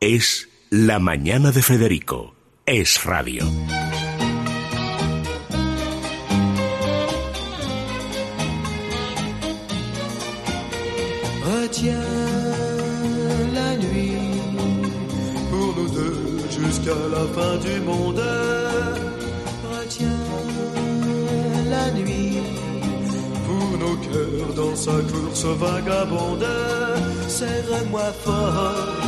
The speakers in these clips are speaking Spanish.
Es La Mañana de Federico. Es radio. Retiens la nuit pour nous deux jusqu'à la fin du monde. Retiens la nuit pour nos cœurs dans sa course vagabonde. Serre-moi fort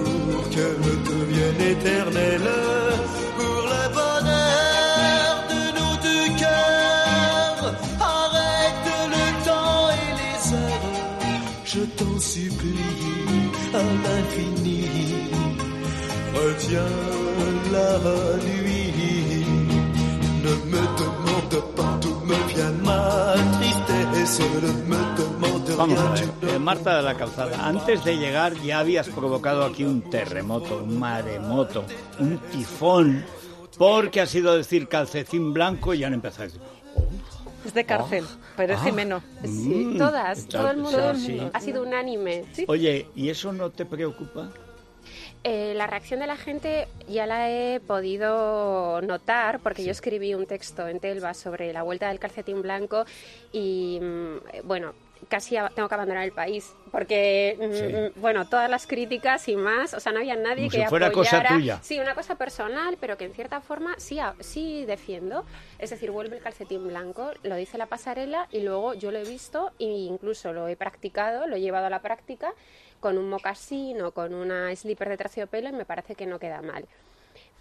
éternelle. Pour le bonheur de nos deux cœurs, arrête le temps et les heures. Je t'en supplie à l'infini. Retiens la nuit. Ne me demande pas d'où me vient ma tristesse. Vamos a ver, eh, Marta de la Calzada, antes de llegar ya habías provocado aquí un terremoto, un maremoto, un tifón, porque has ido a decir calcetín blanco y han empezado a decir, Es de cárcel, pero es Ah. Jimeno. Sí, Mm, todas, está- todo el mundo sí, sí. ha sido unánime. oye, ¿y eso no te preocupa? Eh, la reacción de la gente ya la he podido notar porque yo escribí un texto en Telva sobre la vuelta del calcetín blanco y mm, bueno, casi tengo que abandonar el país porque mm, Sí. mm, bueno, todas las críticas y más, o sea, no había nadie Como que si fuera cosa apoyara, tuya. sí, una cosa personal, pero que en cierta forma sí sí defiendo, es decir, vuelve el calcetín blanco, lo dice la pasarela y luego yo lo he visto e incluso lo he practicado, lo he llevado a la práctica con un mocasín o con una slipper de terciopelo y me parece que no queda mal.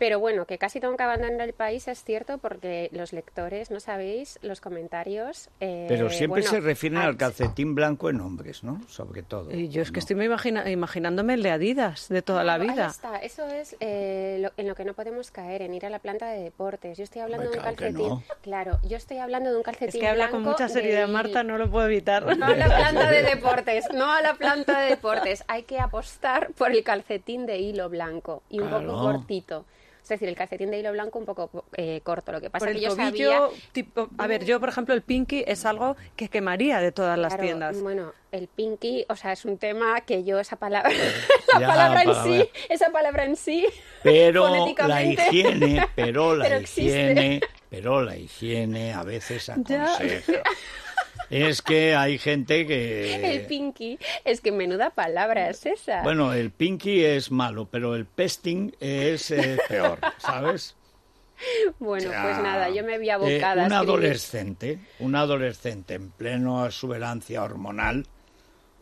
Pero bueno, que casi tengo que abandonar el país es cierto porque los lectores, no sabéis, los comentarios... eh, Pero siempre bueno, se refieren ah, al calcetín blanco en hombres, ¿no? Sobre todo. Y yo es que ¿no? estoy me imagina- imaginándome el de Adidas de toda la Ahí vida. está, eso es eh, lo- en lo que no podemos caer, en ir a la planta de deportes. Yo estoy hablando de un calcetín. no. Claro, yo estoy hablando de un Es calcetín que habla con mucha seriedad, de- Marta, no lo puedo evitar. No a la planta de deportes, no a la planta de deportes. Hay que apostar por el calcetín de hilo blanco y un Claro. poco cortito. Es decir, el calcetín de hilo blanco un poco eh, corto. Lo que pasa Por es el que yo tobillo, sabía... tipo, a ver, yo por ejemplo el pinky es algo que quemaría de todas las Claro, tiendas. Bueno, el pinky, o sea, es un tema que yo esa palabra, la Ya, palabra en sí, ver. esa palabra en sí, Pero la higiene, pero la pero higiene, pero la higiene a veces Ya. Es que hay gente que... el pinky, es que menuda palabra es esa. Bueno, el pinky es malo, pero el pesting es eh, peor, ¿sabes? Bueno, Ya. pues nada, yo me vi Eh, abocada a un adolescente, un adolescente en pleno exuberancia hormonal,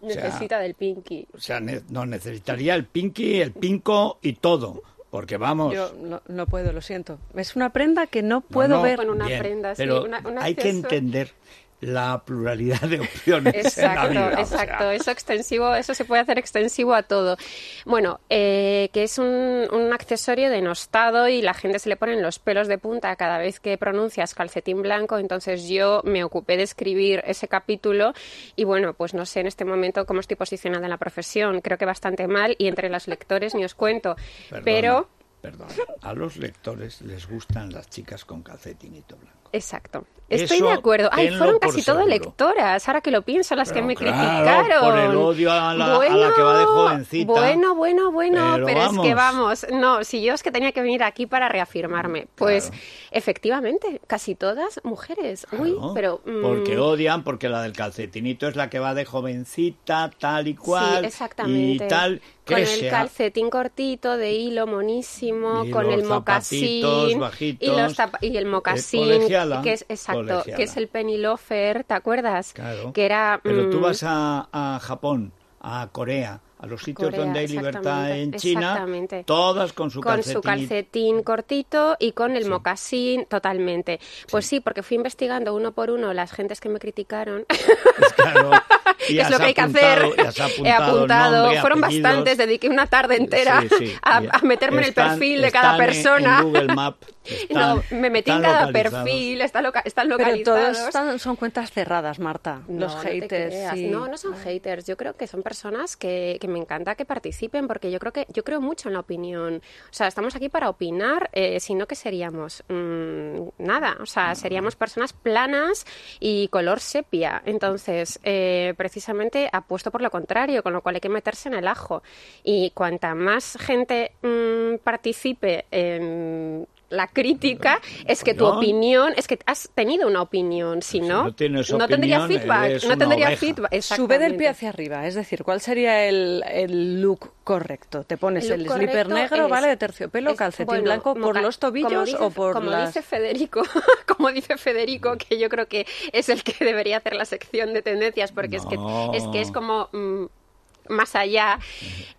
sea, Necesita del pinky. o sea, ne- no necesitaría el pinky, el pinco y todo, porque vamos. Yo no, no puedo, lo siento. Es una prenda que no puedo no, ver. Con una bien, prenda, sí, pero una- un hay que entender la pluralidad de opciones en la Exacto, vida, o sea, exacto. Eso extensivo, eso se puede hacer extensivo a todo. Bueno, eh, que es un, un accesorio denostado y la gente se le ponen los pelos de punta cada vez que pronuncias calcetín blanco. Entonces yo me ocupé de escribir ese capítulo y bueno, pues no sé en este momento cómo estoy posicionada en la profesión. Creo que bastante mal y entre los lectores ni os cuento. Perdona, Pero perdona, a los lectores les gustan las chicas con calcetinito blanco. Exacto. Estoy Eso de acuerdo. Ay, fueron casi todo seguro. lectoras, ahora que lo pienso, las que me claro, criticaron. por el odio a la- a la que va de jovencita. Bueno, bueno, bueno, Pero pero, es que vamos. no, si yo es que tenía que venir aquí para reafirmarme. Pues Claro. efectivamente, casi todas mujeres. Uy, pero... mm, Porque odian, porque la del calcetinito es la que va de jovencita, tal y cual. Sí, exactamente. Y tal, con el sea- calcetín cortito de hilo monísimo, Y con el mocasín bajitos, y, los y el mocasín, colegiala, que es exacto, colegiala. que es el penny loafer, ¿te acuerdas? Claro. Que era Pero tú mm, vas a, a Japón, a Corea, a los sitios Corea, donde hay libertad en China, todas con su con calcetín. su calcetín cortito y con el mocasín totalmente. Pues sí. porque fui investigando uno por uno las gentes que me criticaron. Pues claro, y es lo que hay que hacer. He apuntado nombre, fueron apellidos. bastantes, dediqué una tarde entera Sí, sí, a, meterme en el perfil de cada persona. En Google No, me metí en cada perfil, están, loca- están Pero localizados. todos están- son cuentas cerradas, Marta. No, los haters. sí. No, no son haters. Yo creo que son personas que, que me encanta que participen porque yo creo que yo creo mucho en la opinión. O sea, estamos aquí para opinar, eh, si no que seríamos Mm, nada. O sea, seríamos personas planas y color sepia. Entonces, eh, precisamente apuesto por lo contrario, con lo cual hay que meterse en el ajo. Y cuanta más gente mm, participe en la crítica, es que tu Opinión. opinión, es que has tenido una opinión, si no, no tienes tendría opinión, feedback, no tendría oveja. feedback. Sube del pie hacia arriba, es decir, ¿cuál sería el, el look correcto? ¿Te pones El slipper negro, es- vale, de terciopelo, es- calcetín bueno, blanco por moca- los tobillos dice- o por como las... dice Federico, como dice Federico, que yo creo que es el que debería hacer la sección de tendencias, porque es que No. es que es como mm, más allá,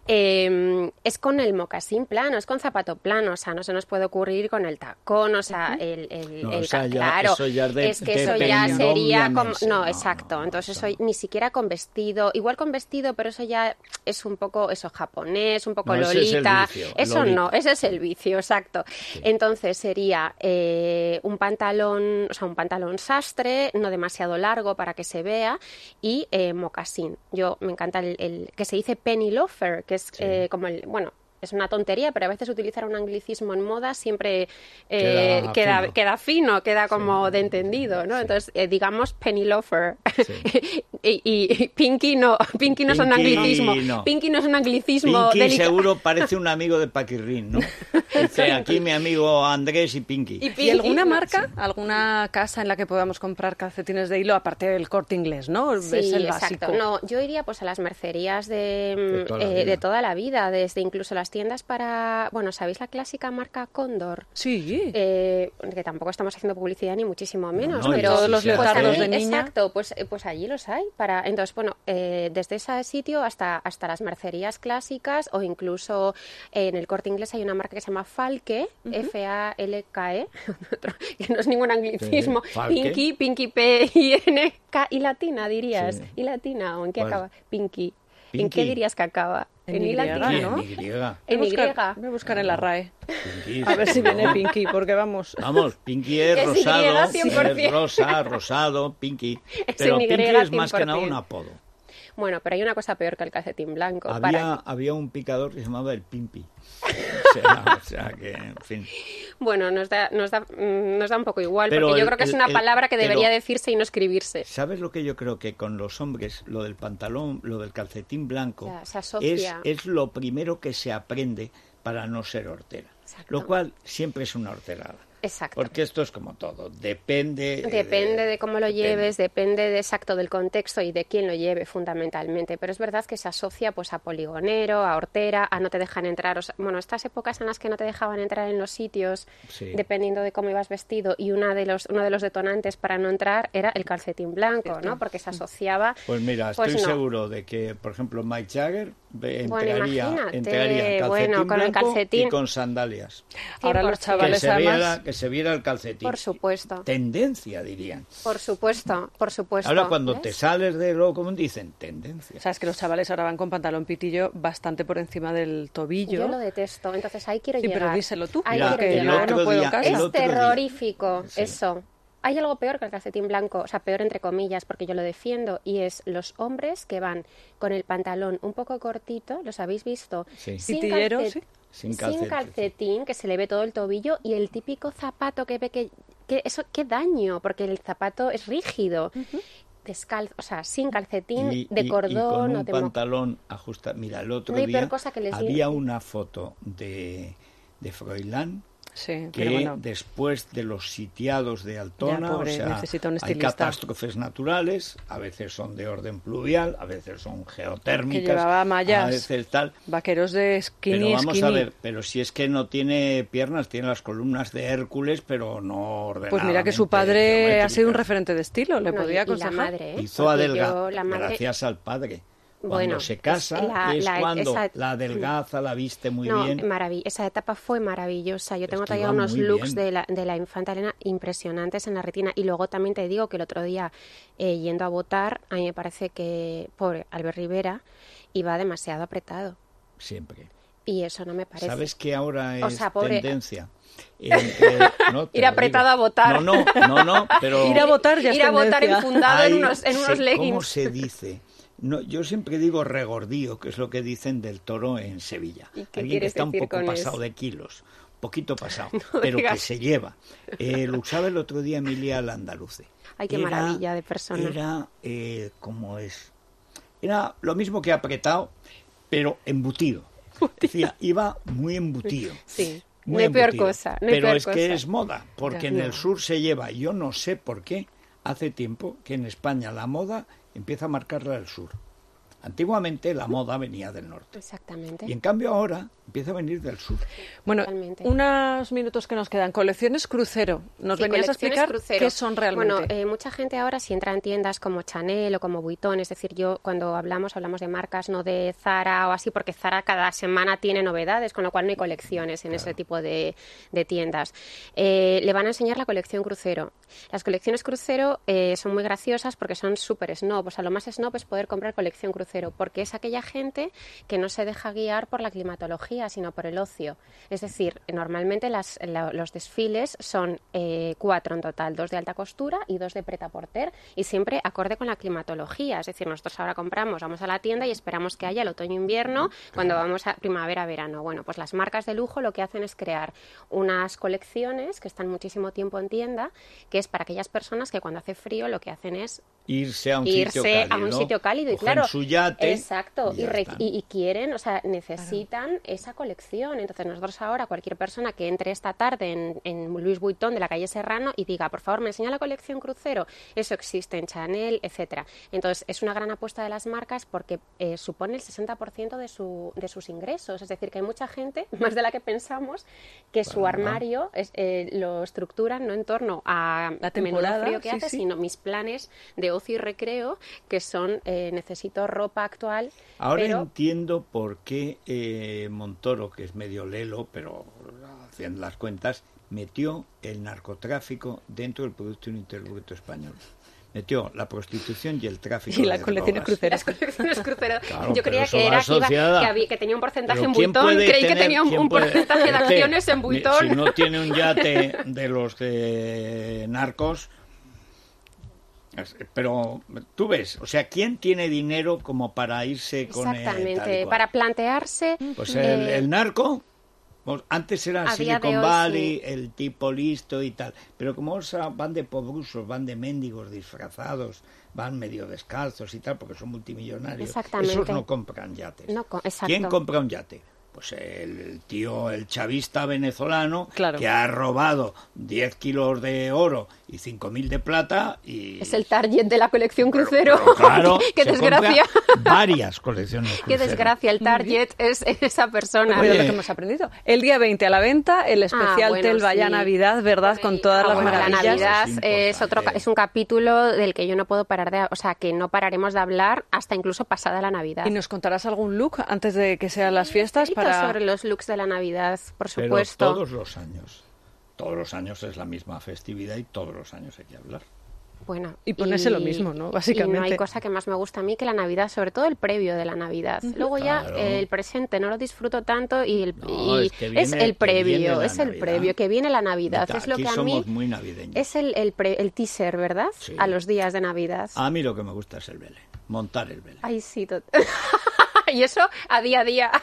eh, es con el mocasín plano, es con zapato plano, o sea, no se nos puede ocurrir con el tacón, o sea, el, el, No, el o sea, ca- ya- claro, eso ya es de- es que de eso ya sería como, no, No, exacto, no, entonces eso ni siquiera con vestido, igual con vestido, pero eso ya es un poco eso japonés, un poco No, ese es el lolita, vicio, eso lolita. no, ese es el vicio, exacto. Entonces sería eh, un pantalón, o sea, un pantalón sastre, no demasiado largo para que se vea, y eh, mocasín. Yo me encanta el, el- que se dice penny loafer, que es eh, como el, bueno. Es una tontería, pero a veces utilizar un anglicismo en moda siempre eh, Queda queda, fino. queda fino, queda como de entendido, ¿no? Entonces, eh, digamos penny loafer. y, y- y pinky no, pinky no es un Pinky anglicismo. no. Pinky no es un anglicismo. Pinky delica- seguro parece un amigo de Paquirrín, ¿no? Dice aquí mi amigo Andrés y Pinky. Y ¿Y Pinky, alguna marca, alguna casa en la que podamos comprar calcetines de hilo, aparte del corte inglés, ¿no? Sí, es el exacto. básico. No, yo iría pues a las mercerías de, De mm, toda la eh, vida. de toda la vida, desde incluso las tiendas para, bueno, ¿sabéis la clásica marca Cóndor? Sí. Eh, que tampoco estamos haciendo publicidad ni muchísimo menos, no, pero todos los pues leotardos allí- de niña. exacto, pues, pues allí los hay. Para, entonces, bueno, eh, desde ese sitio hasta, hasta las mercerías clásicas o incluso eh, en el corte inglés hay una marca que se llama Falke, F-A-L-K-E, E, que no es ningún anglicismo, Sí. Pinky, Pinky P-I-N-K, y latina dirías, Sí. y latina, ¿o en qué acaba? Pinky. ¿En qué dirías que acaba? En I Y, latina, ¿no? en Y. En Y. Voy a buscar en la RAE. Pinky, A ver si viene Pinky, porque vamos. Vamos, Pinky es Es Y, rosado, 100%. es rosa, rosado, Pinky. Es Pero Y, Pinky es más que nada 100%. un apodo. Bueno, pero hay una cosa peor que el calcetín blanco. Había, para- había un picador que se llamaba el Pimpi. O sea, o sea que, en fin. Bueno, nos da, nos da, mm, nos da un poco igual, Pero porque yo el- creo que es una el- palabra que pero- debería decirse y no escribirse. ¿Sabes lo que yo creo que con los hombres, lo del pantalón, lo del calcetín blanco, O sea, se es, es lo primero que se aprende para no ser hortera? Exacto. Lo cual siempre es una horterada. Exacto. Porque esto es como todo, depende... Depende de cómo lo depende. lleves, depende de exacto del contexto y de quién lo lleve fundamentalmente. Pero es verdad que se asocia pues a poligonero, a hortera, a no te dejan entrar. O sea, bueno, estas épocas en las que no te dejaban entrar en los sitios, Sí. dependiendo de cómo ibas vestido, y una de los, uno de los detonantes para no entrar era el calcetín blanco, ¿no? Porque se asociaba. Pues mira, Pues estoy no. seguro de que, por ejemplo, Mike Jagger ve- Bueno, entraría, imagínate, entraría en calcetín bueno, con el calcetín. y con sandalias. Ahora los 100%. Que chavales se, además... viera, que se viera el calcetín. Por supuesto, Tendencia, dirían. por supuesto, por supuesto. Ahora cuando te sales de lo, como dicen, tendencia. Sabes que los chavales ahora van con pantalón pitillo bastante por encima del tobillo. Yo lo detesto, entonces ahí quiero Sí, pero llegar. díselo tú. Ahí Mira, quiero que el yo llegar. otro no puedo día- casi. el Es otro día- terrorífico Sí. Hay algo peor que el calcetín blanco, o sea, peor entre comillas, porque yo lo defiendo, y es los hombres que van con el pantalón un poco cortito, ¿los habéis visto? Sí. Sin, calcet- sí. Sin sin calcetín. calcetín, que se le ve todo el tobillo, y el típico zapato que ve que, que eso, qué daño, porque el zapato es rígido. Descalzo, o sea, sin calcetín, Y- de y- y cordón con o un de pantalón ajustado. Mira, el otro No día cosa que les había una foto de, de Froilán Sí, que pero bueno. después de los sitiados de Altona, Ya, pobre, o sea, hay catástrofes naturales, a veces son de orden pluvial, a veces son geotérmicas, Que llevaba mallas. a veces tal. Vaqueros de skinny, Pero vamos skinny. a ver, pero si es que no tiene piernas, tiene las columnas de Hércules, pero no ordenadas. Pues mira que su padre ha sido un referente de estilo, le No, podría y la aconsejar. madre, ¿eh? Hizo Porque adelga, yo, la madre, gracias al padre. Cuando Bueno, se casa la- es la- cuando esa- la adelgaza, la viste muy no, bien. esa etapa fue maravillosa. Yo tengo que todavía unos looks de la, de la infanta Elena impresionantes en la retina. Y luego también te digo que el otro día, eh, yendo a votar, a mí me parece que, pobre Albert Rivera, iba demasiado apretado. Siempre. Y eso no me parece. ¿Sabes que ahora es O sea, pobre- tendencia? Entre- no, Ir apretado digo. a votar. No, no, no, no, pero... Ir a votar ya es Ir a votar tendencia. enfundado en hay- unos, en unos se- leggings. ¿Cómo se dice? No, yo siempre digo regordío, que es lo que dicen del toro en Sevilla. ¿Y qué Alguien que está un poco pasado eso? de kilos, poquito pasado, No pero que se lleva. Eh, lo usaba el otro día Emilia Landaluce. Ay, qué maravilla de persona. Era, eh, como es? Era lo mismo que apretado, pero embutido. Decía, iba muy embutido. Sí. Muy no hay peor cosa. No hay Pero peor es que es moda, porque en el sur se lleva, yo no sé por qué, hace tiempo que en España la moda empieza a marcarla el sur. Antiguamente la moda venía del norte. Exactamente. Y en cambio ahora empieza a venir del sur. Bueno, Totalmente. unos minutos que nos quedan. Colecciones crucero. ¿Nos Sí, venías a explicar crucero. qué son realmente? Bueno, eh, mucha gente ahora si entra en tiendas como Chanel o como Vuitton, es decir, yo cuando hablamos hablamos de marcas, no de Zara o así, porque Zara cada semana tiene novedades, con lo cual no hay colecciones en ese tipo de, de tiendas. Eh, le van a enseñar la colección crucero. Las colecciones crucero eh, son muy graciosas porque son súper snob. O sea, lo más snob es poder comprar colección crucero, porque es aquella gente que no se deja guiar por la climatología, sino por el ocio. Es decir, normalmente las- la- los desfiles son eh, cuatro en total, dos de alta costura y dos de preta porter, y siempre acorde con la climatología. Es decir, nosotros ahora compramos, vamos a la tienda y esperamos que haya el otoño-invierno cuando vamos a primavera-verano. Bueno, pues las marcas de lujo lo que hacen es crear unas colecciones que están muchísimo tiempo en tienda, que es para aquellas personas que cuando hace frío lo que hacen es Irse a un irse sitio cálido. a un sitio cálido y claro su yate. exacto y y, y- quieren o sea necesitan esa colección entonces nosotros ahora cualquier persona que entre esta tarde en, en Louis Vuitton de la calle Serrano y diga por favor me enseña la colección crucero eso existe en Chanel etcétera entonces es una gran apuesta de las marcas porque eh, supone el 60% de su de sus ingresos es decir que hay mucha gente más de la que pensamos que su armario es, eh, lo estructuran no en torno a La menudo temporada, frío que sí, hace sí. sino mis planes de ocio y recreo que son eh, necesito ropa actual Ahora pero entiendo por qué eh, Montoro, que es medio lelo, pero haciendo las cuentas, metió el narcotráfico dentro del Producto Interior Bruto español. Metió la prostitución y el tráfico Y las de colecciones las Claro, yo creía que era que, iba- que, había- que tenía un porcentaje en ¿quién Vuitton puede creí que tenía un, quién un puede- porcentaje de acciones en Vuitton Si no tiene un yate de los eh, narcos. Pero tú ves, o sea, ¿quién tiene dinero como para irse con exactamente para plantearse Pues el, eh, el narco, pues antes era Silicon hoy, Valley, sí. el tipo listo y tal. Pero como ahora van de pobrusos, van de mendigos disfrazados, van medio descalzos y tal, porque son multimillonarios. Exactamente. Esos no compran yates. No. ¿Quién compra un yate? Pues el tío, el chavista venezolano, Claro. que ha robado 10 kilos de oro y 5.000 de plata y... es el target de la colección crucero Pero claro, qué desgracia Varias colecciones qué crucero. desgracia el target es esa persona Oye, lo que hemos aprendido. El día 20 a la venta, el especial Ah, bueno, Tel Vaya sí. Navidad, ¿verdad? Con todas Ah, las bueno, maravillas. La Navidad es es, otro, es un capítulo del que yo no puedo parar de, o sea, que no pararemos de hablar hasta incluso pasada la Navidad. ¿Y nos contarás algún look antes de que sean las fiestas? Poquito para sobre los looks de la Navidad, por Pero supuesto. todos los años. Todos los años es la misma festividad y todos los años hay que hablar. Bueno, Y ponerse lo mismo, ¿no? Y no Básicamente. hay cosa que más me gusta a mí que la Navidad, sobre todo el previo de la Navidad. Luego ya Claro. eh, el presente no lo disfruto tanto y, el, No, y es que es el previo, es el Navidad. previo, que viene la Navidad. Es lo aquí que a somos mí muy navideños. es el, el, pre- el teaser, ¿verdad? Sí. A los días de Navidad. A mí lo que me gusta es el vele, montar el vele. Ay, sí, y eso a día a día.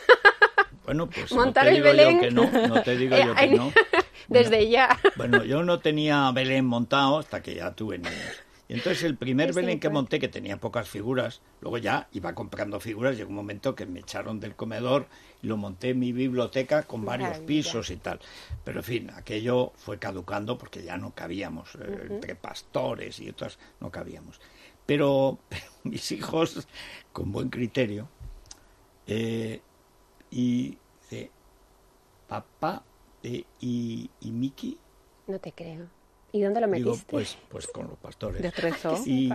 Bueno, pues Montar no te el digo Belén. yo que no, no te digo yo que no. Desde ya. Bueno, yo no tenía Belén montado hasta que ya tuve niños. Y entonces el primer Sí, sí, Belén que monté, que tenía pocas figuras, luego ya iba comprando figuras, llegó un momento que me echaron del comedor y lo monté en mi biblioteca con varios Maravilla. pisos y tal. Pero en fin, aquello fue caducando porque ya no cabíamos, eh, entre pastores y otras, no cabíamos. Pero, mis hijos, con buen criterio, eh, y dice, papá eh, y, y Miki, No te creo. ¿Y dónde lo Digo, metiste? pues, pues con los pastores. De atrezo. Y.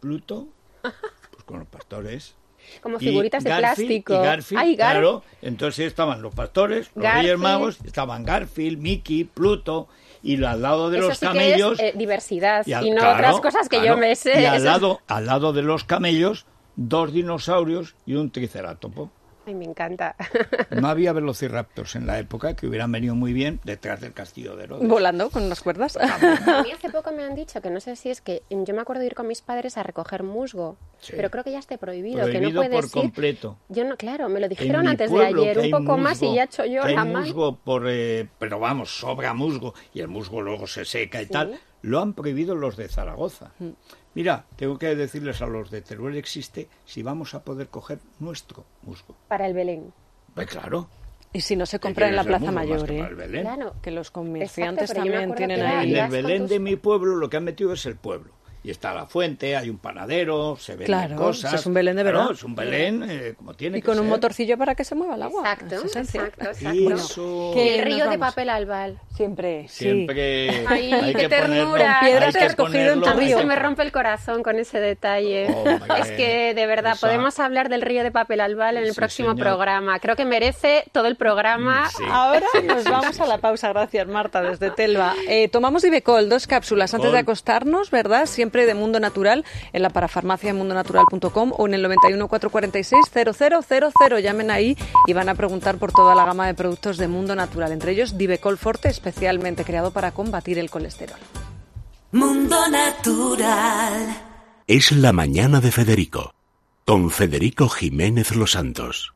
Pluto, pues con los pastores. Como y figuritas de Garfield plástico. Y Garfield, Ay, Gar- claro. Entonces estaban los pastores, los Garfield. Reyes Magos, estaban Garfield, Mickey, Pluto, y al lado de Eso los sí que camellos... es eh, diversidad y, al- no claro, otras cosas que claro, yo me sé. Y al Eso- lado, al lado de los camellos, dos dinosaurios y un triceratopo. Ay, me encanta. No había velociraptors en la época que hubieran venido muy bien detrás del castillo de Herodes. Volando con unas cuerdas. A mí hace poco me han dicho que no sé si es que yo me acuerdo de ir con mis padres a recoger musgo, Sí. pero creo que ya esté prohibido, que no Prohibido puedes por ir. completo. Yo no, claro, me lo dijeron antes de ayer, un poco más y ya he hecho yo que hay la mano. musgo por, eh, pero vamos, sobra musgo y el musgo luego se seca y tal. Lo han prohibido los de Zaragoza. Mm. Mira, tengo que decirles a los de Teruel existe si vamos a poder coger nuestro musgo. Para el Belén. Pues claro. Y si no se ¿qué compra en la Plaza Mayor, que ¿eh? Claro. Que los comerciantes también tienen ahí. En el Belén tus- de mi pueblo lo que han metido es el pueblo. Y está la fuente, hay un panadero, se Claro, cosas. es un Belén de Claro, verdad. es un Belén eh, como tiene Y que con un ser. motorcillo para que se mueva el agua. Exacto, Es exacto, Y exacto. eso... ¿Qué? Y el río de papel albal. Siempre, sí. Siempre Ay, hay qué que ponerlo, ternura. Con piedras hay que has cogido en tu ponerlo, río. se que- me rompe el corazón con ese detalle. Hombre, es que, de verdad, esa- podemos hablar del río de papel albal en el Sí, próximo señor. programa. Creo que merece todo el programa. Sí. Ahora nos vamos a la pausa. Gracias, Marta, desde Telva. Eh, tomamos Ibecol, dos cápsulas antes de acostarnos, ¿verdad? Siempre de Mundo Natural, en la parafarmacia mundonatural.com o en el 91 446 0000. Llamen ahí y van a preguntar por toda la gama de productos de Mundo Natural, entre ellos Divecol Forte, especialmente creado para combatir el colesterol. Mundo Natural. Es la mañana de Federico, con Federico Jiménez Los Santos.